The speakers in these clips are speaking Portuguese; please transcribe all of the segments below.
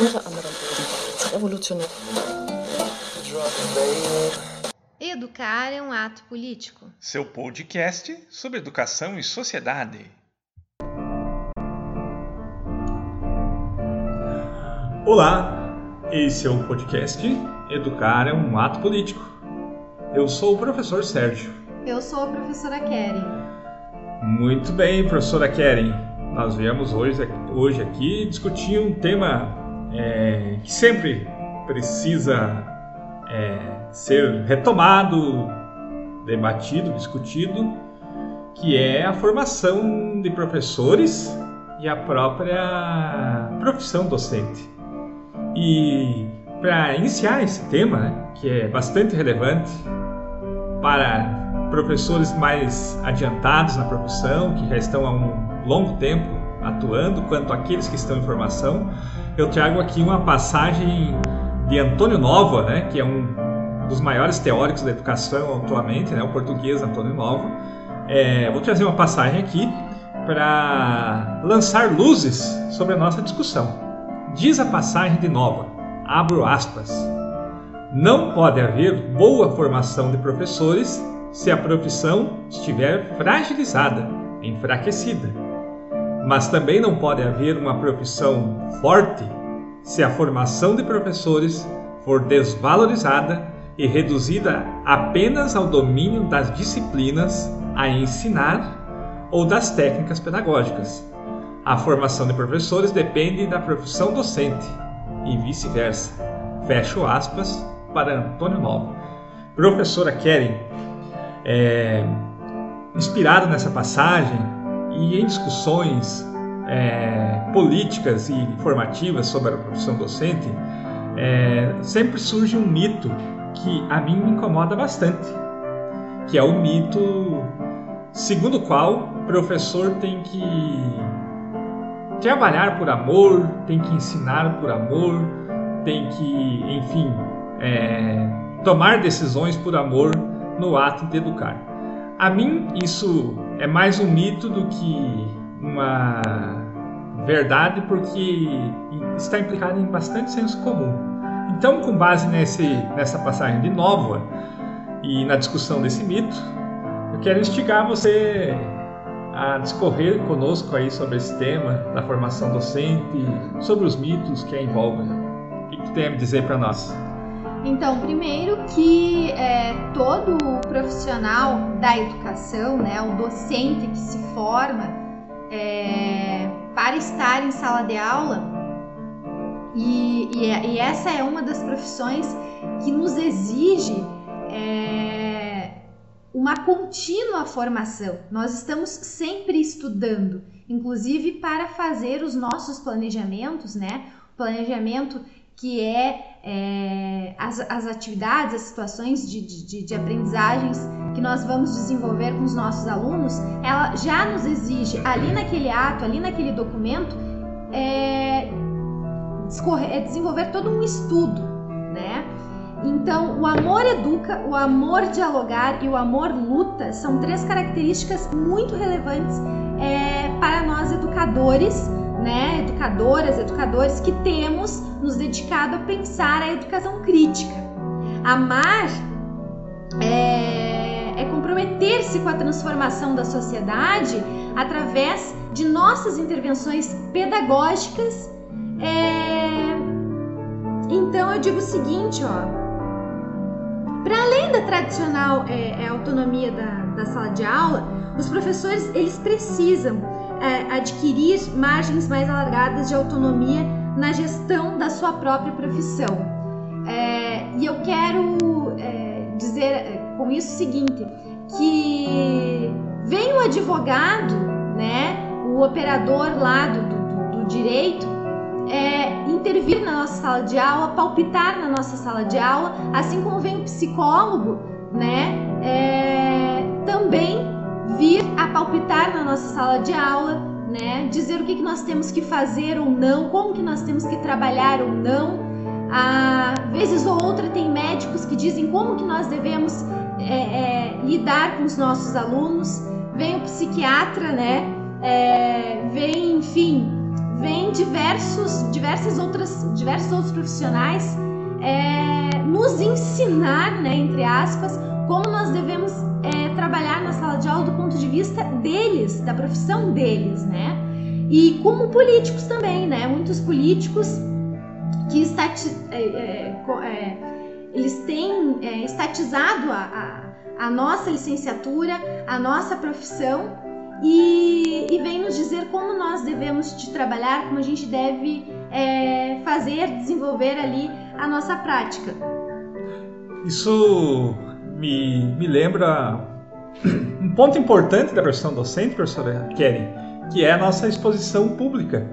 unter anderem ebenfalls revolutionär. Educar é um ato político. Seu podcast sobre educação e sociedade. Olá, esse é o podcast Educar é um ato político. Eu sou o professor Sérgio. Eu sou a professora Keren. Muito bem, professora Keren. Nós viemos hoje, hoje aqui discutir um tema é, que sempre precisa é, ser retomado, debatido, discutido, que é a formação de professores e a própria profissão docente. E para iniciar esse tema, né, que é bastante relevante para professores mais adiantados na profissão, que já estão há um longo tempo atuando, quanto aqueles que estão em formação, eu trago aqui uma passagem de Antônio Nova, né, que é um dos maiores teóricos da educação atualmente, né, o português Antônio Nova. É, vou trazer uma passagem aqui para lançar luzes sobre a nossa discussão. Diz a passagem de Nova, abro aspas, não pode haver boa formação de professores se a profissão estiver fragilizada, enfraquecida. Mas também não pode haver uma profissão forte se a formação de professores for desvalorizada e reduzida apenas ao domínio das disciplinas a ensinar ou das técnicas pedagógicas. A formação de professores depende da profissão docente e vice-versa. Fecho aspas para Antônio Nova. Professora Keren, é, inspirado nessa passagem e em discussões é, políticas e informativas sobre a profissão docente, é, sempre surge um mito que a mim me incomoda bastante, que é o mito segundo o qual o professor tem que trabalhar por amor, tem que ensinar por amor, tem que, enfim, é, tomar decisões por amor no ato de educar. A mim, isso é mais um mito do que uma verdade, porque está implicado em bastante senso comum. Então, com base nesse, nessa passagem de Nova e na discussão desse mito, eu quero instigar você a discorrer conosco aí sobre esse tema da formação docente, sobre os mitos que a envolvem. O que, tu tem a dizer para nós? Então, primeiro que é, todo profissional da educação, né, o docente que se forma é, para estar em sala de aula, e, e, e, essa é uma das profissões que nos exige é, uma contínua formação. Nós estamos sempre estudando, inclusive para fazer os nossos planejamentos, né? O planejamento que é, é as, as, atividades, as situações de, de, de, aprendizagens que nós vamos desenvolver com os nossos alunos, ela já nos exige ali naquele ato, ali naquele documento, é, é desenvolver todo um estudo, né? Então, o amor educa, o amor dialogar e o amor luta são três características muito relevantes é, para nós educadores, né, educadoras, educadores que temos nos dedicado a pensar a educação crítica. Amar é, é comprometer-se com a transformação da sociedade através de nossas intervenções pedagógicas. É... Então eu digo o seguinte, ó, para além da tradicional é, é, autonomia da, da, sala de aula, os professores eles precisam é, adquirir margens mais alargadas de autonomia na gestão da sua própria profissão. É, e eu quero é, dizer é, com isso o seguinte, que vem o advogado, né, o operador lá do, do, do direito, é, intervir na nossa sala de aula, palpitar na nossa sala de aula, assim como vem o psicólogo, né, é, também vir a palpitar na nossa sala de aula, né, dizer o que, que nós temos que fazer ou não, como que nós temos que trabalhar ou não. Às vezes ou outra tem médicos que dizem como que nós devemos é, é, lidar com os nossos alunos. Vem o psiquiatra, né? É, vem, enfim, vem diversos, diversas outras, diversos outros profissionais é, nos ensinar, né, entre aspas, como nós devemos é, trabalhar na sala de aula do ponto de vista deles, da profissão deles, né? E como políticos também, né? Muitos políticos que estati é, é, é eles têm é, estatizado a, a, a, nossa licenciatura, a nossa profissão e, e vem nos dizer como nós devemos de trabalhar, como a gente deve é, fazer, desenvolver ali a nossa prática. Isso me, me lembra um ponto importante da profissão docente, professora Kelly, que é a nossa exposição pública.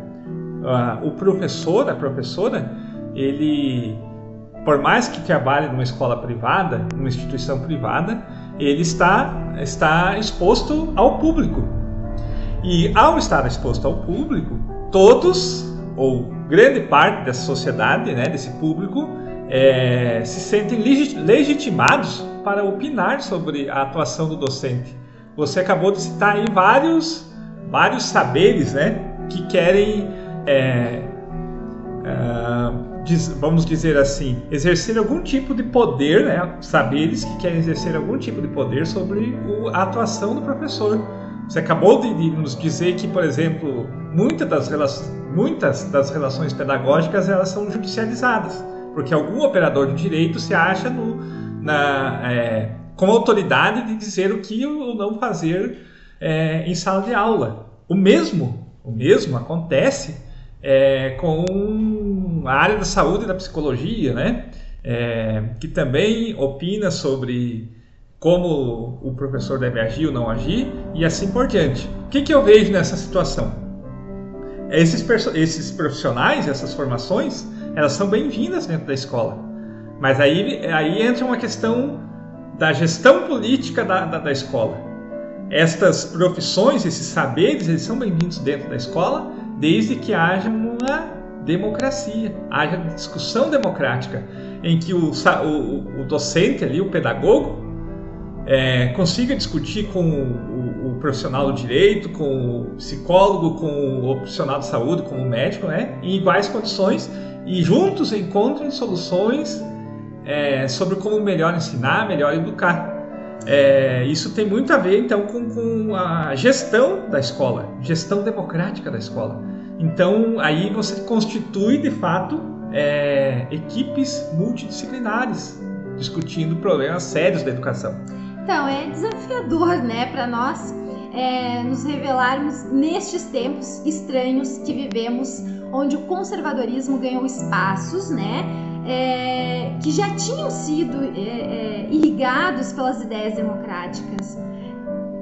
Uh, o professor, a professora, ele, por mais que trabalhe numa escola privada, numa instituição privada, ele está, está exposto ao público. E ao estar exposto ao público, todos, ou grande parte da sociedade, né, desse público, é, se sentem legitimados para opinar sobre a atuação do docente. Você acabou de citar aí vários, vários saberes né, que querem, é, é, diz, vamos dizer assim, exercer algum tipo de poder, né, saberes que querem exercer algum tipo de poder sobre o, a atuação do professor. Você acabou de, de, nos dizer que, por exemplo, das, muitas das relações pedagógicas elas são judicializadas porque algum operador de direito se acha no, na, é, com autoridade de dizer o que ou não fazer é, em sala de aula. O mesmo, o mesmo acontece é, com a área da saúde e da psicologia, né? É, que também opina sobre como o professor deve agir ou não agir e assim por diante. O que, que eu vejo nessa situação? Esses, esses profissionais, essas formações, elas são bem-vindas dentro da escola. Mas aí, aí entra uma questão da gestão política da, da, da escola. Estas profissões, esses saberes, eles são bem-vindos dentro da escola, desde que haja uma democracia, haja discussão democrática, em que o, o, o docente ali, o pedagogo, é, consiga discutir com o, o, profissional do direito, com o psicólogo, com o profissional de saúde, com o médico, né, em iguais condições e juntos encontrem soluções é, sobre como melhor ensinar, melhor educar. É, isso tem muito a ver então com, com, a gestão da escola, gestão democrática da escola. Então aí você constitui de fato é, equipes multidisciplinares discutindo problemas sérios da educação. Então é desafiador, né, para nós é, nos revelarmos nestes tempos estranhos que vivemos onde o conservadorismo ganhou espaços, né? É, que já tinham sido é, é, irrigados pelas ideias democráticas.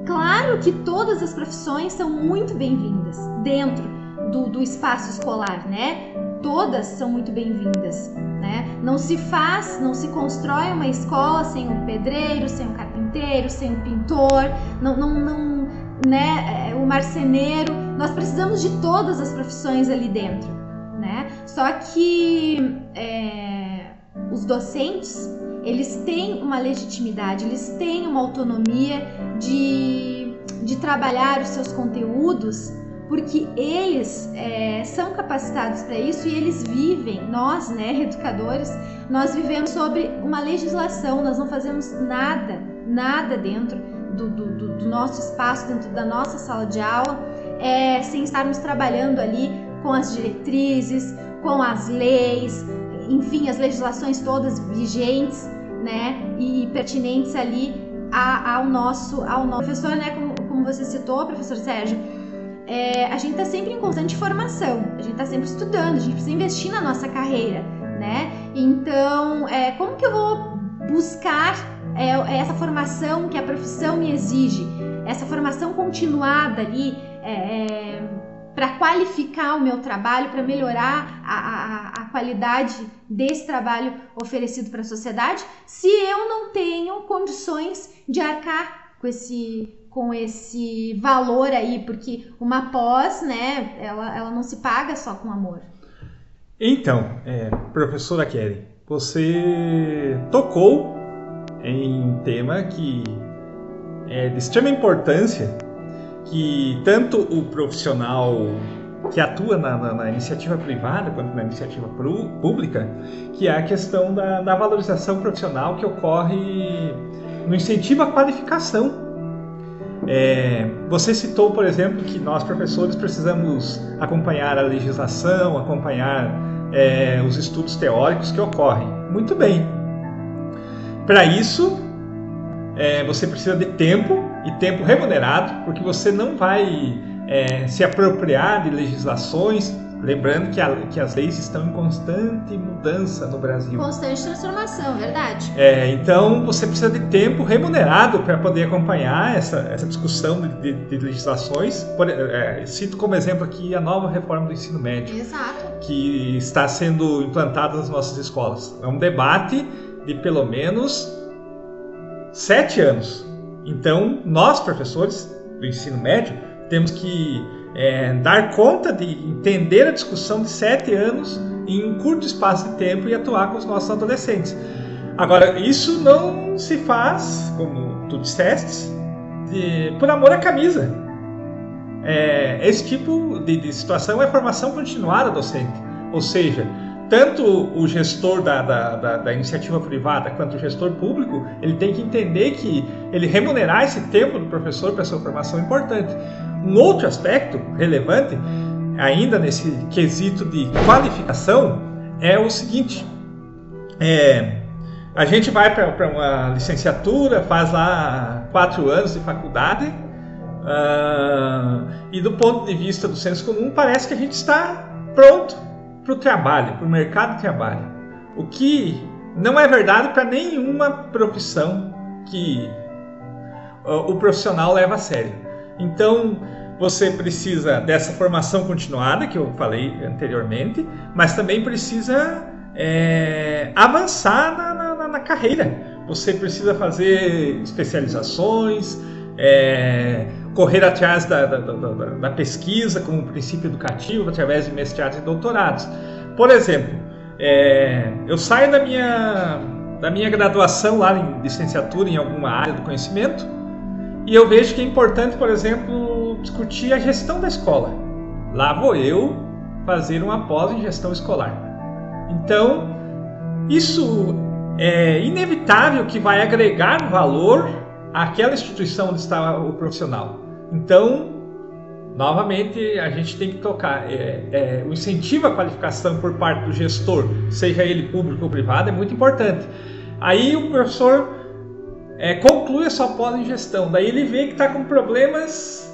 Claro que todas as profissões são muito bem-vindas dentro do, do espaço escolar, né? Todas são muito bem-vindas, né? Não se faz, não se constrói uma escola sem um pedreiro, sem um carpinteiro, sem um pintor, não, não, não né? É, o marceneiro nós precisamos de todas as profissões ali dentro, né? Só que é, os docentes eles têm uma legitimidade, eles têm uma autonomia de, de trabalhar os seus conteúdos porque eles é, são capacitados para isso e eles vivem, nós, né, educadores, nós vivemos sobre uma legislação, nós não fazemos nada, nada dentro do, do, do nosso espaço, dentro da nossa sala de aula, é, sem estarmos trabalhando ali com as diretrizes, com as leis, enfim, as legislações todas vigentes, né, e pertinentes ali ao nosso, ao nosso professor, né, como, como você citou, professor Sérgio, é, a gente está sempre em constante formação, a gente está sempre estudando, a gente precisa investir na nossa carreira, né? Então, é, como que eu vou buscar é, essa formação que a profissão me exige, essa formação continuada ali, é, é, para qualificar o meu trabalho, para melhorar a, a, a, qualidade desse trabalho oferecido para a sociedade, se eu não tenho condições de arcar com esse com esse valor aí, porque uma pós, né, ela, ela não se paga só com amor. Então, é, professora Kelly, você tocou em um tema que é de extrema importância que tanto o profissional que atua na, na, na, iniciativa privada quanto na iniciativa pública, que é a questão da, da valorização profissional que ocorre no incentivo à qualificação é, você citou, por exemplo, que nós professores precisamos acompanhar a legislação, acompanhar é, os estudos teóricos que ocorrem. Muito bem. Para isso, é, você precisa de tempo e tempo remunerado, porque você não vai é, se apropriar de legislações Lembrando que, a, que, as leis estão em constante mudança no Brasil. Constante transformação, verdade. É, então você precisa de tempo remunerado para poder acompanhar essa, essa discussão de, de, de legislações. Por, é, cito como exemplo aqui a nova reforma do ensino médio. Exato. Que está sendo implantada nas nossas escolas. É um debate de pelo menos sete anos. Então, nós, professores do ensino médio, temos que é, dar conta de entender a discussão de sete anos em um curto espaço de tempo e atuar com os nossos adolescentes. Agora, isso não se faz, como tu disseste, de, por amor à camisa. É, esse tipo de, de, situação é formação continuada docente. Ou seja, tanto o gestor da, da, da, da, iniciativa privada quanto o gestor público, ele tem que entender que ele remunerar esse tempo do professor para sua formação é importante. Um outro aspecto relevante, ainda nesse quesito de qualificação, é o seguinte: é, a gente vai para uma licenciatura, faz lá quatro anos de faculdade, uh, e do ponto de vista do senso comum, parece que a gente está pronto para o trabalho, para o mercado de trabalho. O que não é verdade para nenhuma profissão que uh, o profissional leva a sério. Então, você precisa dessa formação continuada, que eu falei anteriormente, mas também precisa é, avançar na, na, na, carreira. Você precisa fazer especializações, é, correr atrás da, da, da, da, pesquisa como princípio educativo, através de mestrados e doutorados. Por exemplo, é, eu saio da minha, da minha graduação lá em licenciatura em alguma área do conhecimento e eu vejo que é importante, por exemplo, discutir a gestão da escola. Lá vou eu fazer uma pós em gestão escolar. Então, isso é inevitável que vai agregar valor àquela instituição onde está o profissional. Então, novamente, a gente tem que tocar. É, é, o incentivo à qualificação por parte do gestor, seja ele público ou privado, é muito importante. Aí o professor é, conclui a sua pós em gestão. Daí ele vê que está com problemas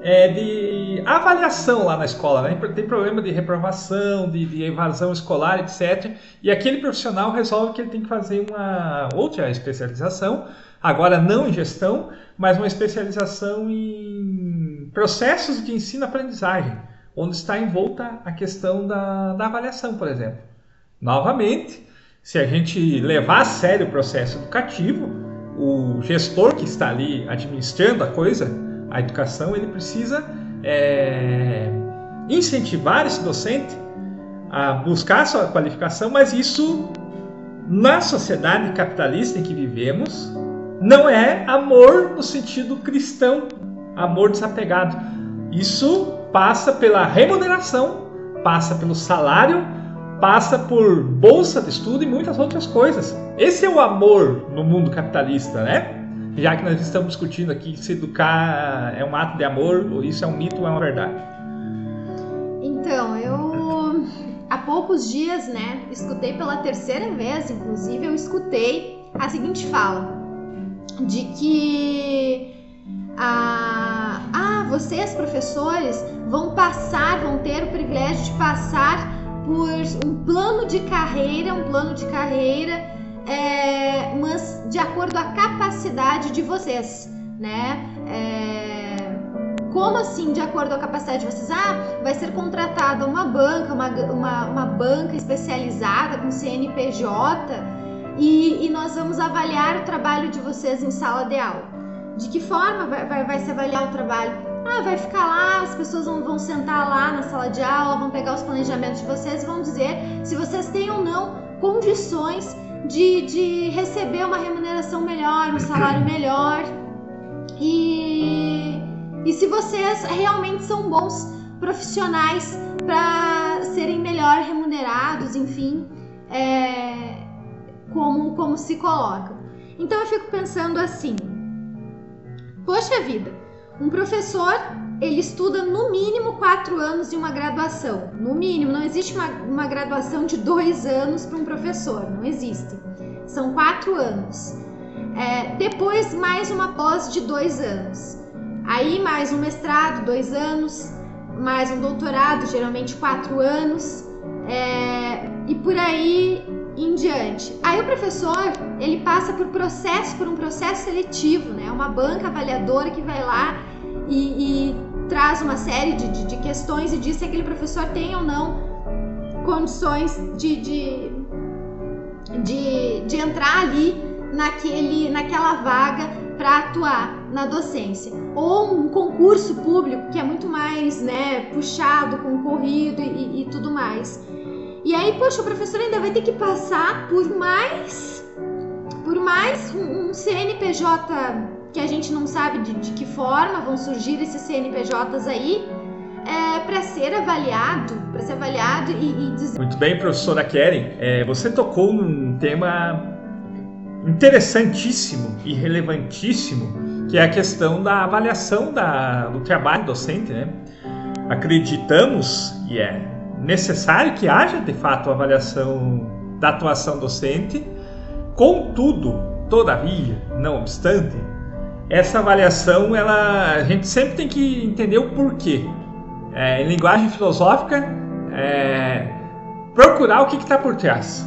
é, de avaliação lá na escola, né? Tem problema de reprovação, de, de, evasão escolar, etc. E aquele profissional resolve que ele tem que fazer uma outra especialização, agora não em gestão, mas uma especialização em processos de ensino-aprendizagem, onde está envolta a questão da, da avaliação, por exemplo. Novamente, se a gente levar a sério o processo educativo, o gestor que está ali administrando a coisa, a educação, ele precisa é, incentivar esse docente a buscar a sua qualificação, mas isso na sociedade capitalista em que vivemos não é amor no sentido cristão, amor desapegado. Isso passa pela remuneração, passa pelo salário passa por bolsa de estudo e muitas outras coisas. Esse é o amor no mundo capitalista, né? Já que nós estamos discutindo aqui se educar é um ato de amor, ou isso é um mito ou é uma verdade. Então, eu há poucos dias, né, escutei pela terceira vez, inclusive, eu escutei a seguinte fala de que ah, ah, vocês professores vão passar, vão ter o privilégio de passar por um plano de carreira, um plano de carreira, é, mas de acordo com a capacidade de vocês, né? É, como assim, de acordo com a capacidade de vocês? Ah, vai ser contratada uma banca, uma, uma, uma banca especializada com CNPJ e, e, nós vamos avaliar o trabalho de vocês em sala de aula. De que forma vai, vai, vai se avaliar o trabalho? Ah, vai ficar lá, as pessoas vão, vão sentar lá na sala de aula, vão pegar os planejamentos de vocês e vão dizer se vocês têm ou não condições de, de receber uma remuneração melhor, um salário melhor. E, e se vocês realmente são bons profissionais para serem melhor remunerados, enfim, é, como, como se colocam. Então eu fico pensando assim: poxa vida, um professor ele estuda no mínimo quatro anos de uma graduação. No mínimo, não existe uma, uma graduação de dois anos para um professor, não existe. São quatro anos. É, depois, mais uma pós de dois anos. Aí, mais um mestrado, dois anos. Mais um doutorado, geralmente quatro anos. É, e por aí em diante. Aí o professor ele passa por processo, por um processo seletivo, né? Uma banca avaliadora que vai lá e, e traz uma série de, de, de, questões e diz se aquele professor tem ou não condições de, de, de, de entrar ali naquele, naquela vaga para atuar na docência. Ou um concurso público que é muito mais né, puxado, concorrido e, e tudo mais. E aí, poxa, o professor ainda vai ter que passar por mais por mais um, um CNPJ que a gente não sabe de, de que forma vão surgir esses CNPJs aí, é, para ser avaliado, para ser avaliado e, e dizer... Muito bem, professora Keren, é, você tocou num tema interessantíssimo e relevantíssimo, que é a questão da avaliação da, do trabalho docente, né? Acreditamos e é necessário que haja de fato avaliação da atuação docente, contudo, todavia, não obstante, essa avaliação, ela, a gente sempre tem que entender o porquê. É, em linguagem filosófica, é, procurar o que está por trás.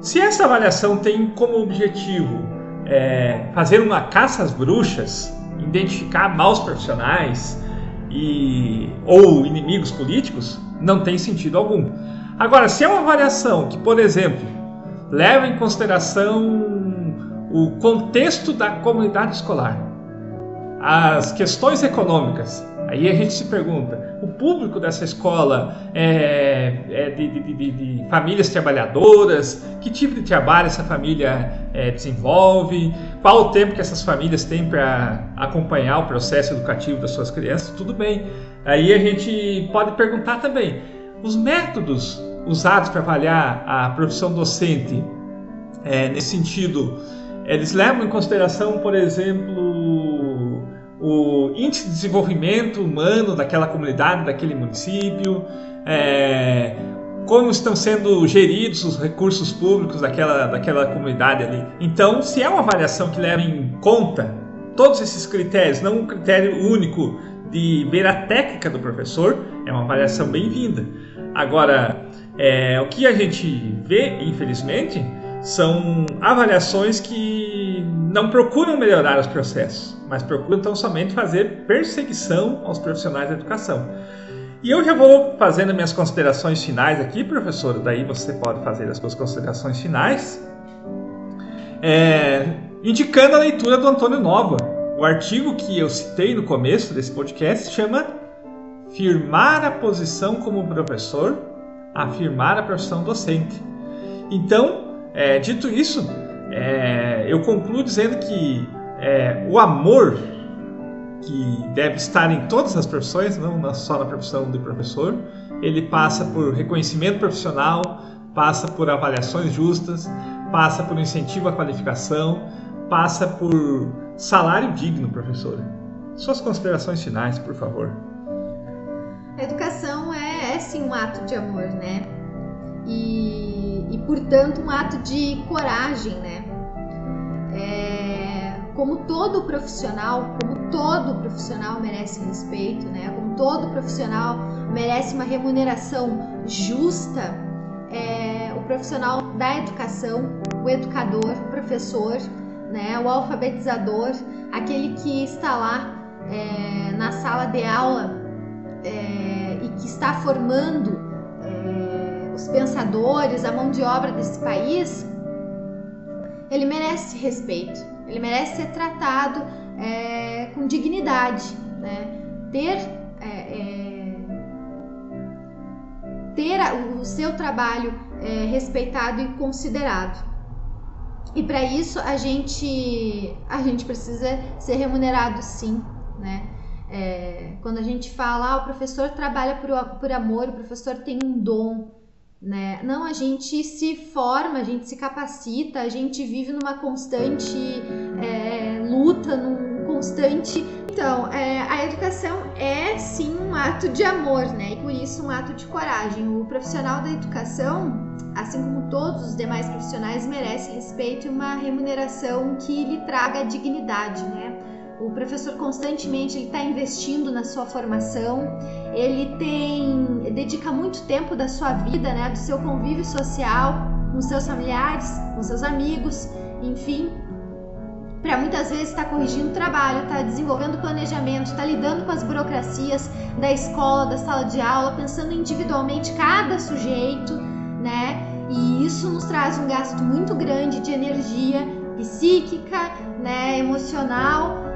Se essa avaliação tem como objetivo é, fazer uma caça às bruxas, identificar maus profissionais e, ou inimigos políticos, não tem sentido algum. Agora, se é uma avaliação que, por exemplo, leva em consideração o contexto da comunidade escolar, as questões econômicas. Aí a gente se pergunta: o público dessa escola é, é de, de, de, de, famílias trabalhadoras? Que tipo de trabalho essa família é, desenvolve? Qual o tempo que essas famílias têm para acompanhar o processo educativo das suas crianças? Tudo bem. Aí a gente pode perguntar também: os métodos usados para avaliar a profissão docente, é, nesse sentido, eles levam em consideração, por exemplo, o índice de desenvolvimento humano daquela comunidade, daquele município, é, como estão sendo geridos os recursos públicos daquela, daquela comunidade ali. Então, se é uma avaliação que leva em conta todos esses critérios, não um critério único de ver a técnica do professor, é uma avaliação bem-vinda. Agora, é, o que a gente vê, infelizmente, são avaliações que não procuram melhorar os processos, mas procuram tão somente fazer perseguição aos profissionais da educação. E eu já vou fazendo minhas considerações finais aqui, professor, daí você pode fazer as suas considerações finais, é, indicando a leitura do Antônio Nova. O artigo que eu citei no começo desse podcast chama Firmar a posição como professor, afirmar a profissão docente. Então, é, dito isso, é, eu concluo dizendo que é, o amor que deve estar em todas as profissões, não só na profissão de professor, ele passa por reconhecimento profissional, passa por avaliações justas, passa por incentivo à qualificação, passa por salário digno, professora. Suas considerações finais, por favor. A educação é, é sim um ato de amor, né? e, e portanto, um ato de coragem, né? É, como todo profissional, como todo profissional merece respeito, né? Como todo profissional merece uma remuneração justa, é, o profissional da educação, o educador, o professor, né? O alfabetizador, aquele que está lá é, na sala de aula é, e que está formando os pensadores, a mão de obra desse país, ele merece respeito, ele merece ser tratado é, com dignidade, né? ter, é, é, ter o seu trabalho é, respeitado e considerado. E para isso a gente, a gente precisa ser remunerado sim, né? É, quando a gente fala, ah, o professor trabalha por, por amor, o professor tem um dom, né? Não, a gente se forma, a gente se capacita, a gente vive numa constante é, luta, num constante. Então, é, a educação é sim um ato de amor, né? E por isso um ato de coragem. O profissional da educação, assim como todos os demais profissionais, merece respeito e uma remuneração que lhe traga dignidade, né? O professor constantemente está investindo na sua formação, ele tem dedica muito tempo da sua vida, né, do seu convívio social com seus familiares, com seus amigos, enfim, para muitas vezes estar tá corrigindo trabalho, está desenvolvendo planejamento, está lidando com as burocracias da escola, da sala de aula, pensando individualmente cada sujeito, né? E isso nos traz um gasto muito grande de energia psíquica, né, emocional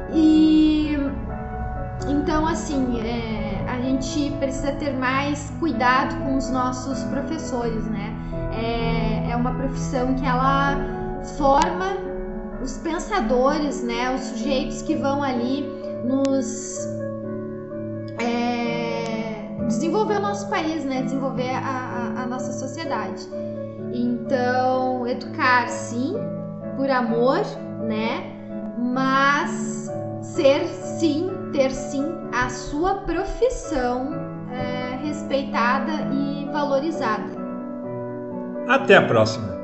assim, é, a gente precisa ter mais cuidado com os nossos professores, né? É, é uma profissão que ela forma os pensadores, né? Os sujeitos que vão ali nos é, desenvolver o nosso país, né? Desenvolver a, a, a nossa sociedade. Então, educar sim, por amor, né? Mas ser sim, ter sim a sua profissão é, respeitada e valorizada. Até a próxima!